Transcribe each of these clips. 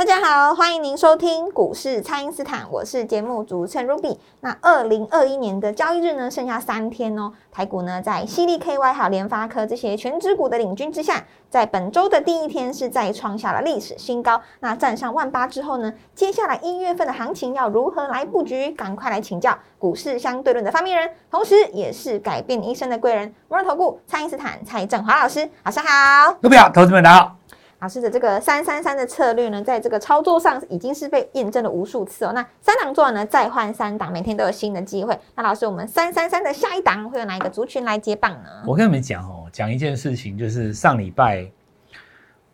大家好，欢迎您收听股市蔡因斯坦，我是节目主持人 Ruby。那二零二一年的交易日呢，剩下三天哦。台股呢，在犀利 KY 还有联发科这些全指股的领军之下，在本周的第一天是再创下了历史新高。那站上万八之后呢，接下来一月份的行情要如何来布局？赶快来请教股市相对论的发明人，同时也是改变你一生的贵人——摩尔投顾蔡因斯坦蔡振华老师。早上好，各位好，投资们大家好。老师的这个三三三的策略呢，在这个操作上已经是被验证了无数次哦。那三档做完呢，再换三档，每天都有新的机会。那老师，我们三三三的下一档会有哪一个族群来接棒呢？我跟你们讲哦，讲一件事情，就是上礼拜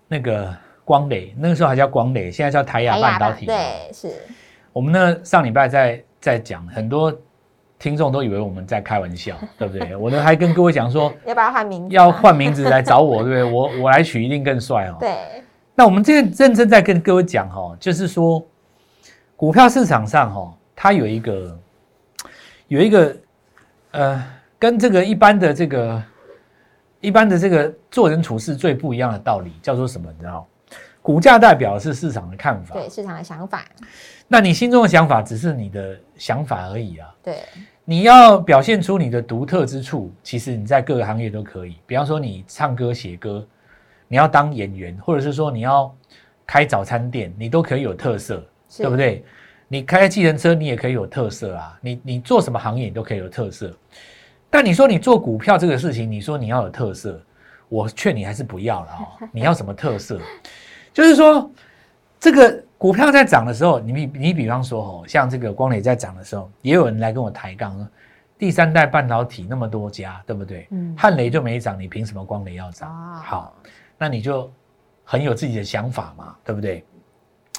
那个光磊，那个时候还叫光磊，现在叫台亚半导体。对，是我们呢上礼拜在在讲很多。听众都以为我们在开玩笑，对不对？我呢还跟各位讲说，要不要换名字？要换名字来找我，对不对？我我来取一定更帅哦。对。那我们这个认真在跟各位讲哈，就是说，股票市场上哈，它有一个有一个呃，跟这个一般的这个一般的这个做人处事最不一样的道理，叫做什么？你知道？股价代表是市场的看法，对市场的想法。那你心中的想法只是你的想法而已啊。对，你要表现出你的独特之处，其实你在各个行业都可以。比方说，你唱歌写歌，你要当演员，或者是说你要开早餐店，你都可以有特色，对不对？你开计程车，你也可以有特色啊。你你做什么行业，你都可以有特色。但你说你做股票这个事情，你说你要有特色，我劝你还是不要了哦。你要什么特色？就是说，这个股票在涨的时候，你比你比方说哦，像这个光磊在涨的时候，也有人来跟我抬杠说，第三代半导体那么多家，对不对？嗯，汉雷就没涨，你凭什么光磊要涨？好，那你就很有自己的想法嘛，对不对？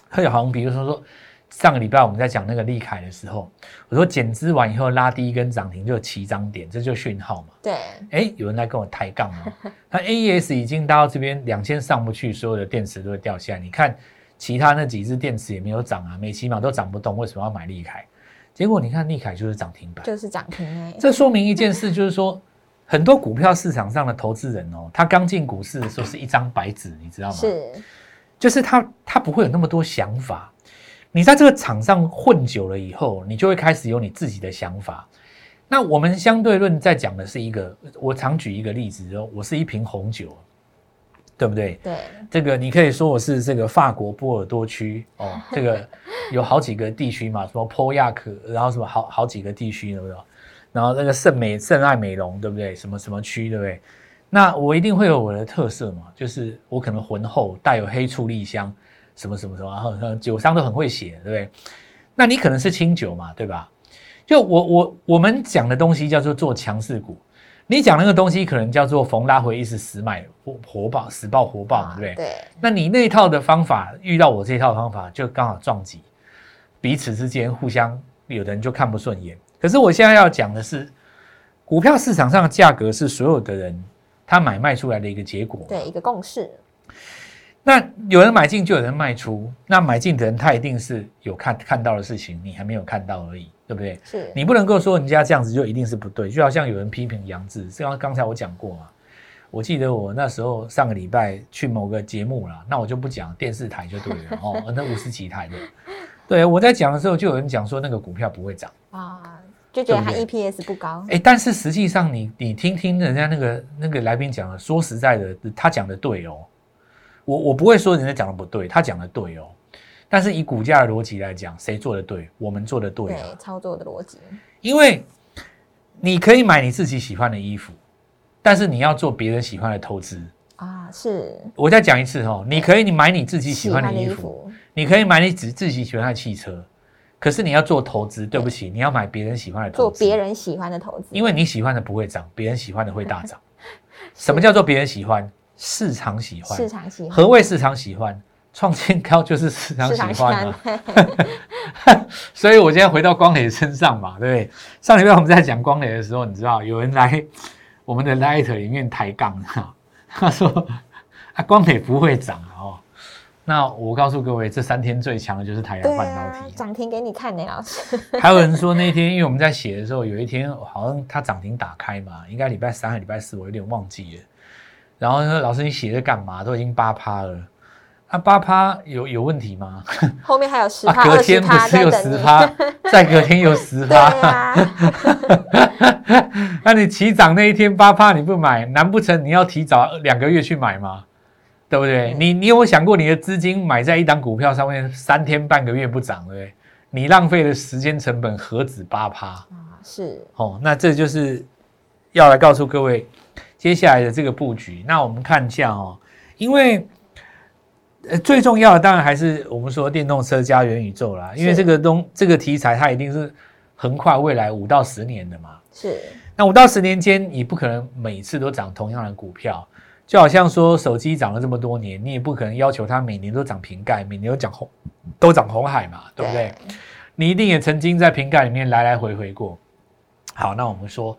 还有好像比如说说。上个礼拜我们在讲那个利凯的时候，我说减资完以后拉低一根涨停就有七张点，这就讯号嘛。对，哎，有人来跟我抬杠哦。那 AES 已经到这边两千上不去，所有的电池都会掉下来。你看其他那几只电池也没有涨啊，每起码都涨不动，为什么要买利凯？结果你看利凯就是涨停板，就是涨停哎。这说明一件事，就是说很多股票市场上的投资人哦，他刚进股市的时候是一张白纸，你知道吗？是，就是他他不会有那么多想法。你在这个场上混久了以后，你就会开始有你自己的想法。那我们相对论在讲的是一个，我常举一个例子，说我是一瓶红酒，对不对？对。这个你可以说我是这个法国波尔多区哦，这个有好几个地区嘛，什么波亚克，然后什么好好几个地区，对不对？然后那个圣美圣爱美容，对不对？什么什么区，对不对？那我一定会有我的特色嘛，就是我可能浑厚，带有黑醋栗香。什么什么什么，然后酒商都很会写，对不对？那你可能是清酒嘛，对吧？就我我我们讲的东西叫做做强势股，你讲那个东西可能叫做逢拉回一时死买火火爆死爆活爆，对不对？对。那你那一套的方法遇到我这套方法，就刚好撞击，彼此之间互相有的人就看不顺眼。可是我现在要讲的是，股票市场上的价格是所有的人他买卖出来的一个结果，对一个共识。那有人买进就有人卖出，那买进的人他一定是有看看到的事情，你还没有看到而已，对不对？是。你不能够说人家这样子就一定是不对，就好像有人批评杨志，刚刚才我讲过嘛，我记得我那时候上个礼拜去某个节目了，那我就不讲电视台就对了 哦，那五十几台的，对我在讲的时候就有人讲说那个股票不会涨。啊，就觉得它 EPS 不高，哎，但是实际上你你听听人家那个那个来宾讲的，说实在的，他讲的对哦。我我不会说人家讲的不对，他讲的对哦。但是以股价的逻辑来讲，谁做的对？我们做的对啊。操作的逻辑。因为你可以买你自己喜欢的衣服，但是你要做别人喜欢的投资啊。是。我再讲一次哦，你可以你买你自己喜欢的衣服，你可以买你自自己喜欢的汽车，可是你要做投资，对不起，你要买别人喜欢的投资。做别人喜欢的投资。因为你喜欢的不会涨，别人喜欢的会大涨。什么叫做别人喜欢？市场喜欢，市场喜欢。何谓市场喜欢？创新高就是市场市喜场欢嘛，对 所以我今天回到光磊身上嘛，对不对？上礼拜我们在讲光磊的时候，你知道有人来我们的 Light 里面抬杠哈，他说啊光磊不会涨啊哦。那我告诉各位，这三天最强的就是台对阳半导啊，体。涨停给你看呢，老师。还有人说那天，因为我们在写的时候，有一天好像它涨停打开嘛，应该礼拜三还是礼拜四，我有点忘记了。然后呢，老师你写的干嘛？都已经八趴了，那八趴有有问题吗？后面还有十啊，趴、隔天不是又在等你。十趴，再隔天有十对趴。啊，那你起涨那一天八趴你不买，难不成你要提早两个月去买吗？对不对？嗯你你有没有想过你的资金买在一档股票上面三天半个月不涨，对不对？你浪费的时间成本何止八趴？啊是哦，那这就是要来告诉各位接下来的这个布局。那我们看一下哦，因为呃最重要的当然还是我们说电动车加元宇宙啦，因为这个东这个题材它一定是横跨未来五到十年的嘛。是，那五到十年间，你不可能每次都涨同样的股票，就好像说手机涨了这么多年，你也不可能要求它每年都涨瓶盖，每年都涨红都涨红海嘛，对不对？你一定也曾经在瓶盖里面来来回回过。好，那我们说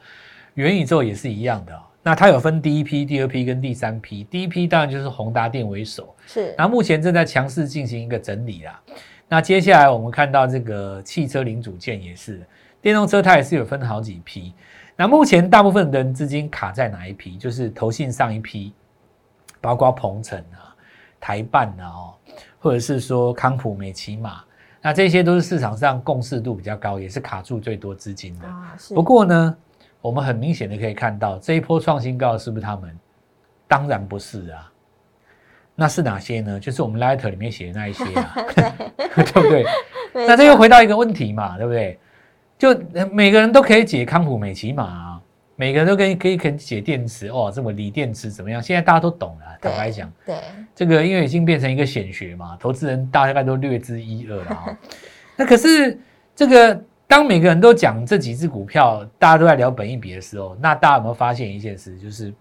元宇宙也是一样的哦、那它有分第一批、第二批跟第三批。第一批当然就是宏达电为首，是那目前正在强势进行一个整理啦。那接下来我们看到这个汽车零组件也是，电动车它也是有分好几批。那目前大部分的人资金卡在哪一批？就是投信上一批，包括鹏程啊、台办啊，哦，或者是说康普、美骑马，那这些都是市场上共识度比较高，也是卡住最多资金的。啊是。不过呢，我们很明显的可以看到，这一波创新高的是不是他们？当然不是啊。那是哪些呢？就是我们 letter 里面写的那一些啊，对不对？那这又回到一个问题嘛，对不对？就呃每个人都可以解康普美骑马、啊，每个人都可以可以可以解电池哦，这么锂电池怎么样？现在大家都懂了。坦白讲，对这个因为已经变成一个显学嘛，投资人大概都略知一二了啊、那可是这个当每个人都讲这几只股票，大家都在聊本益比的时候，那大家有没有发现一件事？就是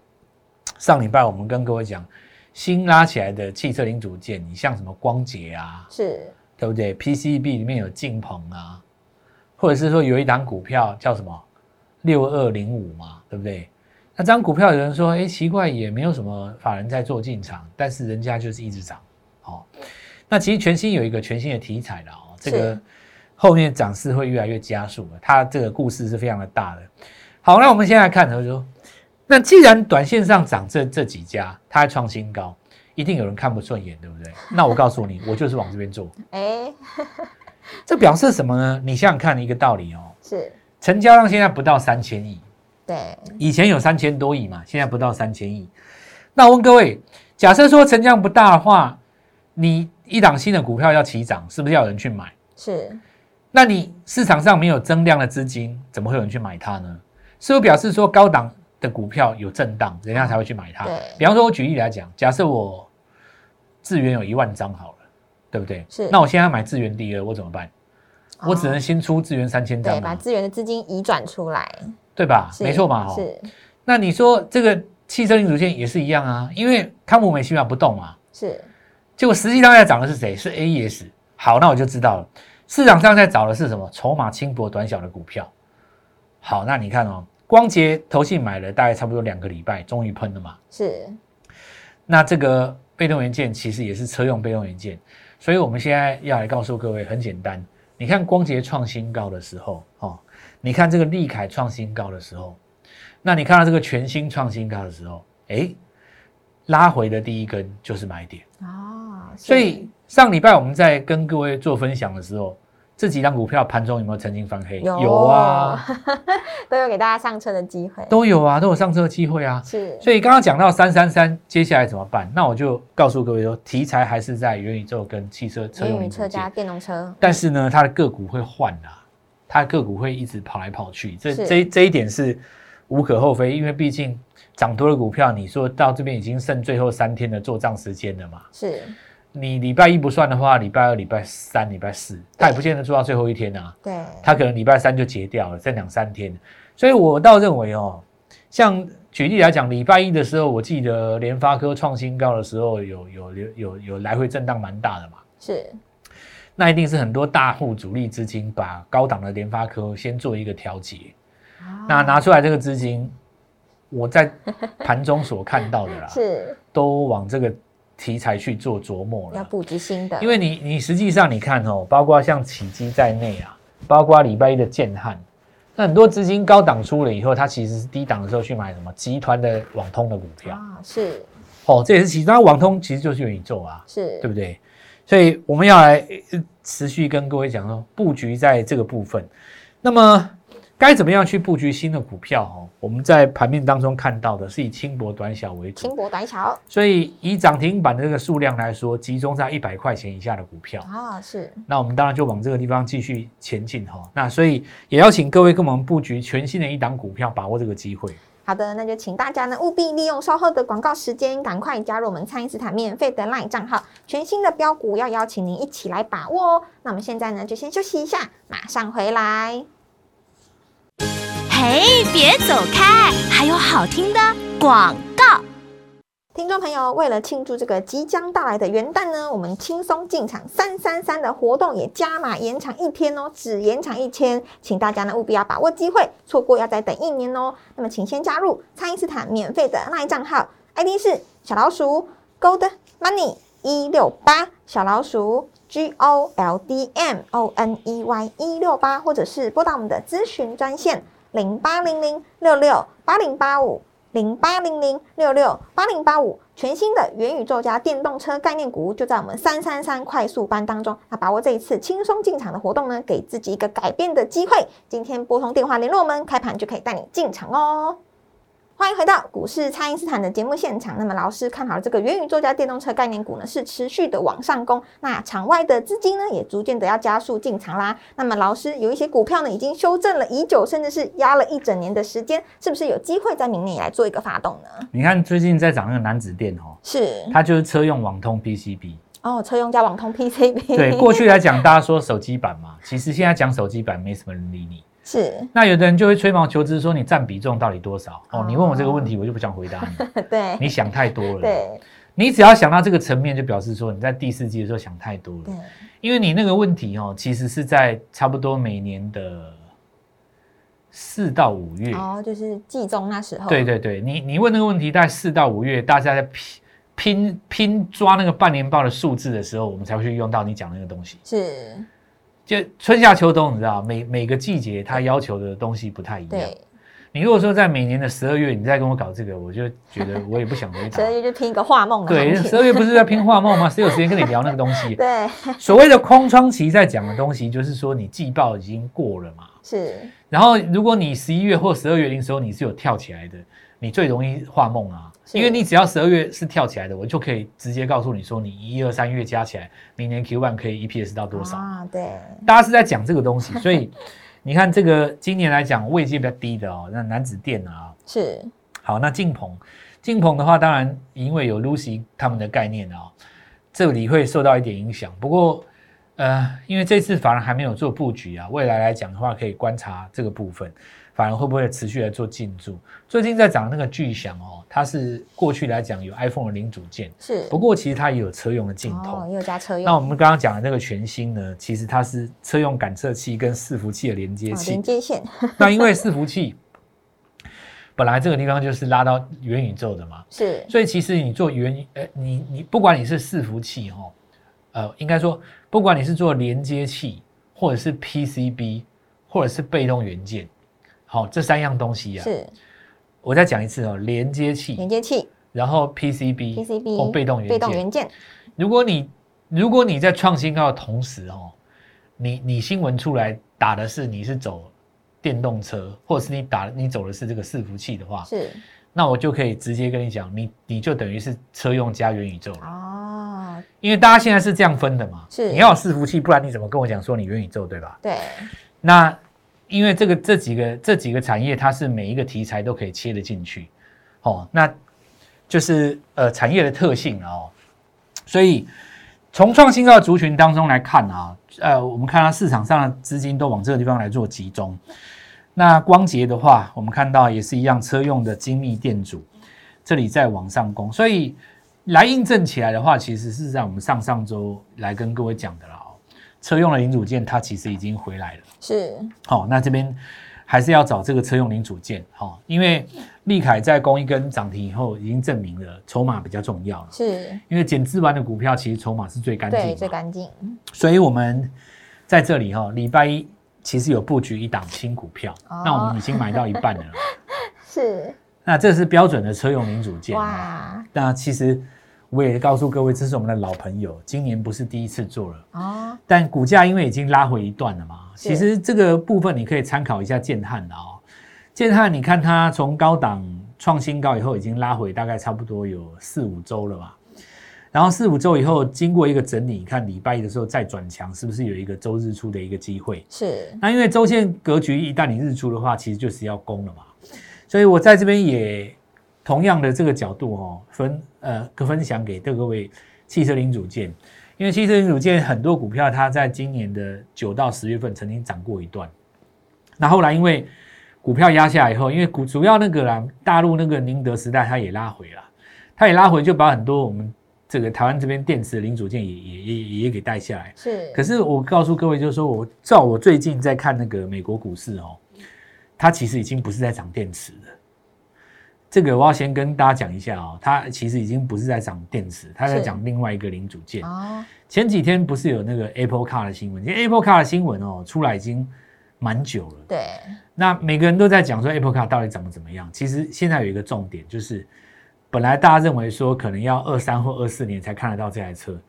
上礼拜我们跟各位讲新拉起来的汽车零组件，你像什么光捷啊，是对不对？PCB 里面有晋鹏啊，或者是说有一档股票叫什么六二零五嘛，对不对？那这张股票有人说，哎，奇怪，也没有什么法人在做进场，但是人家就是一直涨，哦。那其实全新有一个全新的题材了哦，这个是后面涨势会越来越加速了，它这个故事是非常的大的。好，那我们现在来看，他说，那既然短线上涨这这几家，它还创新高，一定有人看不顺眼，对不对？那我告诉你，我就是往这边做。哎 这表示什么呢？你想想看一个道理哦，是成交量现在不到三千亿，对以前有三千多亿嘛，现在不到三千亿。那我问各位，假设说成交量不大的话，你一档新的股票要起涨，是不是要有人去买？是那你市场上没有增量的资金，怎么会有人去买它呢？是不是表示说高档的股票有震荡，人家才会去买它？对比方说，我举例来讲，假设我智源有一万张好了，对不对？是那我现在要买智源第二，我怎么办？我只能哦新出智源三千张对把嘛，资源的资金移转出来，对吧？是没错嘛，哈。是那你说这个汽车零组件也是一样啊，因为康普美起码不动嘛，是结果实际上在涨的是谁？是 AES。好，那我就知道了，市场上在找的是什么？筹码轻薄短小的股票。好，那你看哦，光捷投信买了大概差不多两个礼拜，终于喷了嘛。是那这个被动元件其实也是车用被动元件，所以我们现在要来告诉各位，很简单，你看光捷创新高的时候，哦，你看这个利凯创新高的时候，那你看到这个全新创新高的时候，哎，拉回的第一根就是买点。啊，所以上礼拜我们在跟各位做分享的时候，这几张股票盘中有没有曾经翻黑？有有啊，都有给大家上车的机会，都有啊，都有上车的机会啊。是。所以刚刚讲到三三三，接下来怎么办？那我就告诉各位说，题材还是在元宇宙跟汽车车用车加件，电动车，但是呢，它的个股会换啊，它的个股会一直跑来跑去，这是。这这一点是无可厚非，因为毕竟涨多的股票，你说到这边已经剩最后三天的做账时间了嘛。是你礼拜一不算的话，礼拜二、礼拜三、礼拜四，他也不见得做到最后一天啊。对他可能礼拜三就结掉了，剩两三天。所以我倒认为哦，像举例来讲，礼拜一的时候，我记得联发科创新高的时候，有有有有有来回震荡蛮大的嘛。是，那一定是很多大户主力资金把高档的联发科先做一个调节，那拿出来这个资金，我在盘中所看到的啦，是都往这个题材去做琢磨了。要布局新的，因为你你实际上你看哦，包括像启基在内啊，包括礼拜一的建汉，那很多资金高档出了以后，它其实是低档的时候去买什么集团的网通的股票。啊，是。哦，这也是其他网通其实就是元宇宙啊，是，对不对？所以我们要来呃持续跟各位讲说，布局在这个部分，那么该怎么样去布局新的股票？哦，我们在盘面当中看到的是以轻薄短小为主轻，薄短小所以以涨停板的这个数量来说，集中在一百块钱以下的股票。啊，是那我们当然就往这个地方继续前进哈。那所以也邀请各位跟我们布局全新的一档股票，把握这个机会。好的，那就请大家呢务必利用稍后的广告时间，赶快加入我们蔡因斯坦免费的 LINE 账号，全新的标股要邀请您一起来把握哦。那我们现在呢就先休息一下，马上回来。嘿，别走开，还有好听的广告。听众朋友，为了庆祝这个即将到来的元旦呢，我们轻松进场三三三的活动也加码延长一天哦，只延长一天，请大家呢务必要把握机会，错过要再等一年哦。那么请先加入蔡因斯坦免费的 LINE 账号，ID 是小老鼠 Gold Money 一六八，小老鼠 G O L D M O N E Y 一六八，或者是拨打我们的咨询专线零八零零六六八零八五。零八零零六六八零八五，全新的元宇宙加电动车概念股就在我们三三三快速班当中。那把握这一次轻松进场的活动呢，给自己一个改变的机会。今天拨通电话联络我们，开盘就可以带你进场哦。欢迎回到股市，蔡因斯坦的节目现场。那么老师看好这个元宇宙加电动车概念股呢，是持续的往上攻。那场外的资金呢，也逐渐的要加速进场啦。那么老师有一些股票呢，已经修正了已久，甚至是压了一整年的时间，是不是有机会在明年也来做一个发动呢？你看最近在涨那个南子电哦，是它就是车用网通 PCB。哦，车用加网通 PCB。对，过去来讲大家说手机版嘛，其实现在讲手机版没什么人理你。是，那有的人就会吹毛求疵说你占比重到底多少？哦，你问我这个问题，我就不想回答你。对，你想太多了。对，你只要想到这个层面，就表示说你在第四季的时候想太多了。对，因为你那个问题哦，其实是在差不多每年的四到五月。哦，就是季中那时候。对对对，你你问那个问题，在四到五月，大家在拼拼拼抓那个半年报的数字的时候，我们才会去用到你讲那个东西。是，就春夏秋冬，你知道，每每个季节它要求的东西不太一样。对，你如果说在每年的十二月，你再跟我搞这个，我就觉得我也不想回答 十。二月就拼一个画梦的对，十二月不是在拼画梦吗？谁有时间跟你聊那个东西？对，所谓的空窗期在讲的东西，就是说你季报已经过了嘛。是，然后如果你十一月或十二月的时候你是有跳起来的，你最容易画梦啊，是因为你只要十二月是跳起来的，我就可以直接告诉你说，你一二三月加起来，明年 Q one 可以 EPS 到多少？啊？对，大家是在讲这个东西，所以你看这个今年来讲位阶比较低的哦，那南子电啊，是，好，那晋鹏，晋鹏的话，当然因为有 Lucy 他们的概念啊、这里会受到一点影响。不过，呃，因为这次反而还没有做布局啊，未来来讲的话，可以观察这个部分，反而会不会持续来做进驻。最近在涨那个巨响哦，它是过去来讲有 iPhone 的零组件，是，不过其实它也有车用的镜头。哦，也有加车用，那我们刚刚讲的那个全新呢，其实它是车用感测器跟伺服器的连接哦器。连接线，那因为伺服器本来这个地方就是拉到元宇宙的嘛，是，所以其实你做元呃，你你不管你是伺服器哦，呃，应该说不管你是做连接器，或者是 PCB，或者是被动元件，好、这三样东西啊，是，我再讲一次哦，连接器，连接器。然后 PCB、，PCB，或被动元被动件。元件，如果你如果你在创新高的同时哦，你你新闻出来打的是你是走电动车，或者是你打你走的是这个伺服器的话，是，那我就可以直接跟你讲，你你就等于是车用加元宇宙了，哦，因为大家现在是这样分的嘛，是。你要有伺服器，不然你怎么跟我讲说你元宇宙对吧？对，那因为这个这几个这几个产业，它是每一个题材都可以切得进去，哦，那就是呃产业的特性哦，所以从创新高的族群当中来看啊，呃，我们看到市场上的资金都往这个地方来做集中。那光捷的话，我们看到也是一样，车用的精密电阻，这里在往上攻，所以来印证起来的话，其实是在我们上上周来跟各位讲的了哦。车用的零组件它其实已经回来了，是。好、那这边还是要找这个车用零组件，好、因为利凯在攻一根涨停以后，已经证明了筹码比较重要了。是，因为减资完的股票其实筹码是最干净最干净，所以我们在这里哈、礼拜一其实有布局一档新股票，哦。那我们已经买到一半了。是。那这是标准的车用零组件。哇。那其实我也告诉各位，这是我们的老朋友，今年不是第一次做了，哦，但股价因为已经拉回一段了嘛，其实这个部分你可以参考一下建汉的哦。建汉，你看它从高档创新高以后，已经拉回大概差不多有四五周了吧。然后四五周以后，经过一个整理，你看礼拜一的时候再转强，是不是有一个周日出的一个机会？是那因为周线格局一旦你日出的话，其实就是要攻了嘛。所以我在这边也同样的这个角度哦，分呃可分享给各位汽车零组件，因为汽车零组件很多股票它在今年的九到十月份曾经涨过一段，那后来因为股票压下来以后，因为股主要那个啦，大陆那个宁德时代它也拉回了，它也拉回就把很多我们这个台湾这边电池的零组件也也也也给带下来。是，可是我告诉各位，就是说我照我最近在看那个美国股市哦，它其实已经不是在涨电池了。这个我要先跟大家讲一下哦，它其实已经不是在讲电池，它在是讲另外一个零组件。哦，前几天不是有那个 Apple Car 的新闻？其实 Apple Car 的新闻哦出来已经蛮久了。对，那每个人都在讲说 Apple Car 到底长得怎么样？其实现在有一个重点，就是本来大家认为说可能要二三或二四年才看得到这台车，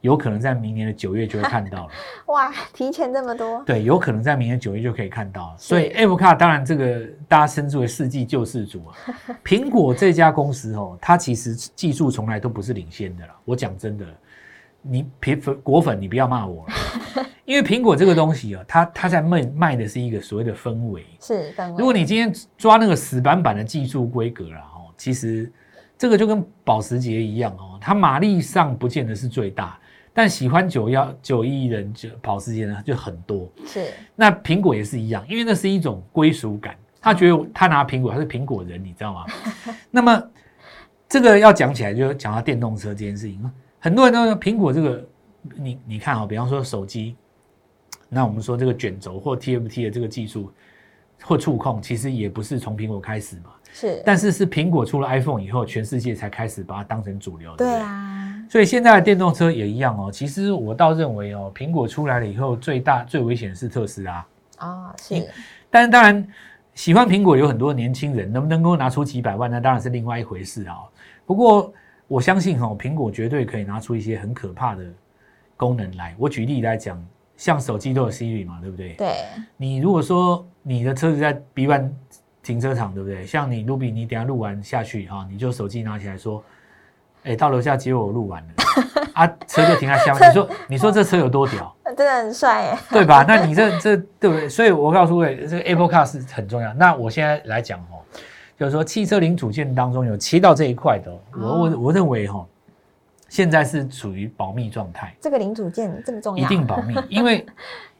有可能在明年的九月就会 看到了。哇，提前这么多，对，有可能在明年九月就可以看到了。所以 Apple Car 当然这个大家称之为世纪救世主啊。苹果这家公司哦，它其实技术从来都不是领先的啦。我讲真的，你苹粉果粉，你不要骂我了，因为苹果这个东西啊，它它在卖卖的是一个所谓的氛围。是氛围，如果你今天抓那个死板板的技术规格啦，哦，其实这个就跟保时捷一样哦，它马力上不见得是最大，但喜欢九幺九一人就跑时捷呢就很多。是那苹果也是一样，因为那是一种归属感，他觉得他拿苹果，他是苹果人，你知道吗？那么这个要讲起来，就讲到电动车这件事情，很多人都说苹果这个，你你看啊、比方说手机，那我们说这个卷轴或 TFT 的这个技术或触控，其实也不是从苹果开始嘛，是，但是是苹果出了 iPhone 以后，全世界才开始把它当成主流，对？啊，所以现在的电动车也一样哦。其实我倒认为哦，苹果出来了以后，最大最危险的是特斯拉。啊，是但是当然，喜欢苹果有很多年轻人，能不能够拿出几百万，那当然是另外一回事啊。不过我相信哈、哦，苹果绝对可以拿出一些很可怕的功能来。我举例来讲，像手机都有 Siri 嘛，对不对？对，你如果说你的车子在 B 湾停车场，对不对？像你 Ruby，你等下录完下去哈、你就手机拿起来说，哎，到楼下接我，我录完了啊，车就停在下面。你说 你说这车有多屌？真的很帅耶，对吧？那你这这对不对？所以我告诉各位，这个 Apple Car 是很重要。那我现在来讲哦，就是说汽车零组件当中有切到这一块的哦，我我我认为哈、现在是处于保密状态，这个零组件这么重要一，定保密，因为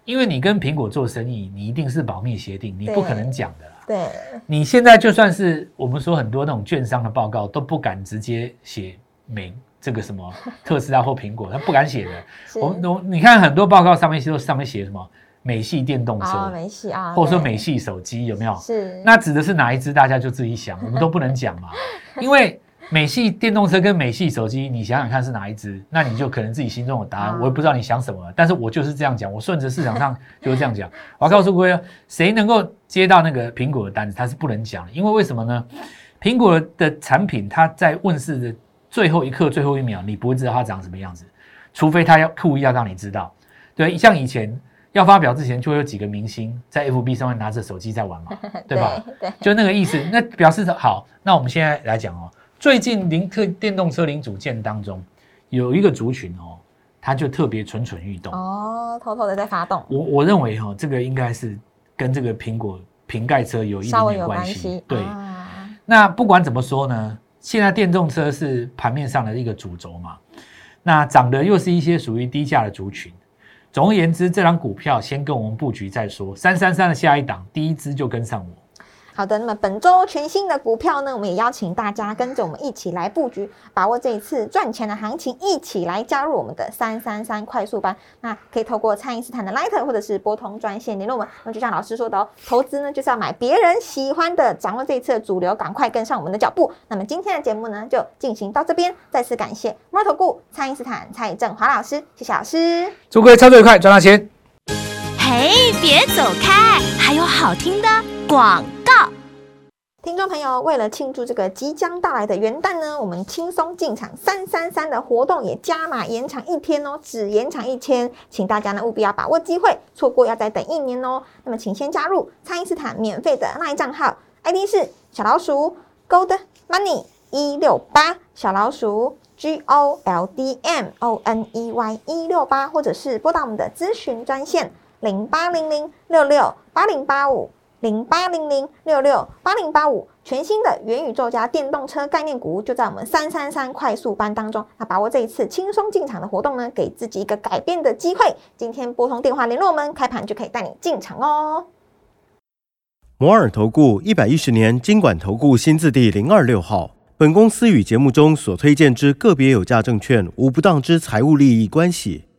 因为你跟苹果做生意，你一定是保密协定，你不可能讲的啦。对，你现在就算是我们说很多那种券商的报告都不敢直接写美这个什么特斯拉或苹果，他不敢写的。我我你看很多报告上面都上面写什么美系电动车，啊，没戏啊，或者说美系手机有没有？是那指的是哪一支？大家就自己想，我们都不能讲嘛，因为美系电动车跟美系手机，你想想看是哪一支，那你就可能自己心中有答案。啊我也不知道你想什么，但是我就是这样讲，我顺着市场上就是这样讲。我要告诉各位，谁能够接到那个苹果的单子，他是不能讲的，因为为什么呢？苹果的产品它在问世的最后一刻、最后一秒，你不会知道它长什么样子，除非他要故意要让你知道。对，像以前要发表之前，就会有几个明星在 FB 上面拿着手机在玩嘛，对吧？对，就那个意思，那表示好。那我们现在来讲哦，最近零特电动车零组件当中有一个族群哦，它就特别蠢蠢欲动。哦，偷偷的在发动，我我认为哈、哦，这个应该是跟这个苹果瓶盖车有一点点关系关系。，对，啊那不管怎么说呢，现在电动车是盘面上的一个主轴嘛，那涨的又是一些属于低价的族群，总而言之，这张股票先跟我们布局再说。三三三的下一档，第一支就跟上我。好的，那么本周全新的股票呢，我们也邀请大家跟着我们一起来布局，把握这一次赚钱的行情，一起来加入我们的三三三快速班。那可以透过蔡因斯坦的 Light 或者是拨通专线联络我们。那就像老师说的哦，投资呢就是要买别人喜欢的，掌握这一次的主流，赶快跟上我们的脚步。那么今天的节目呢，就进行到这边，再次感谢摩投顾蔡因斯坦蔡振华老师，谢谢老师。祝各位操作愉快，赚大钱！嘿，别走开，还有好听的广告。听众朋友，为了庆祝这个即将到来的元旦呢，我们轻松进场三三三的活动也加码延长一天哦，只延长一天，请大家呢务必要把握机会，错过要再等一年哦。那么请先加入蔡因斯坦免费的那一账号，ID 是小老鼠 Gold Money 一六八，小老鼠 G O L D M O N E Y 一六八，或者是拨打我们的咨询专线零八零零六六八零八五。零八零零六六八零八五，全新的元宇宙加电动车概念股就在我们三三三快速班当中。那把握这一次轻松进场的活动呢，给自己一个改变的机会。今天拨通电话联络我们，开盘就可以带你进场哦。摩尔投顾一百一十年经管投顾新字第零二六号。本公司与节目中所推荐之个别有价证券无不当之财务利益关系。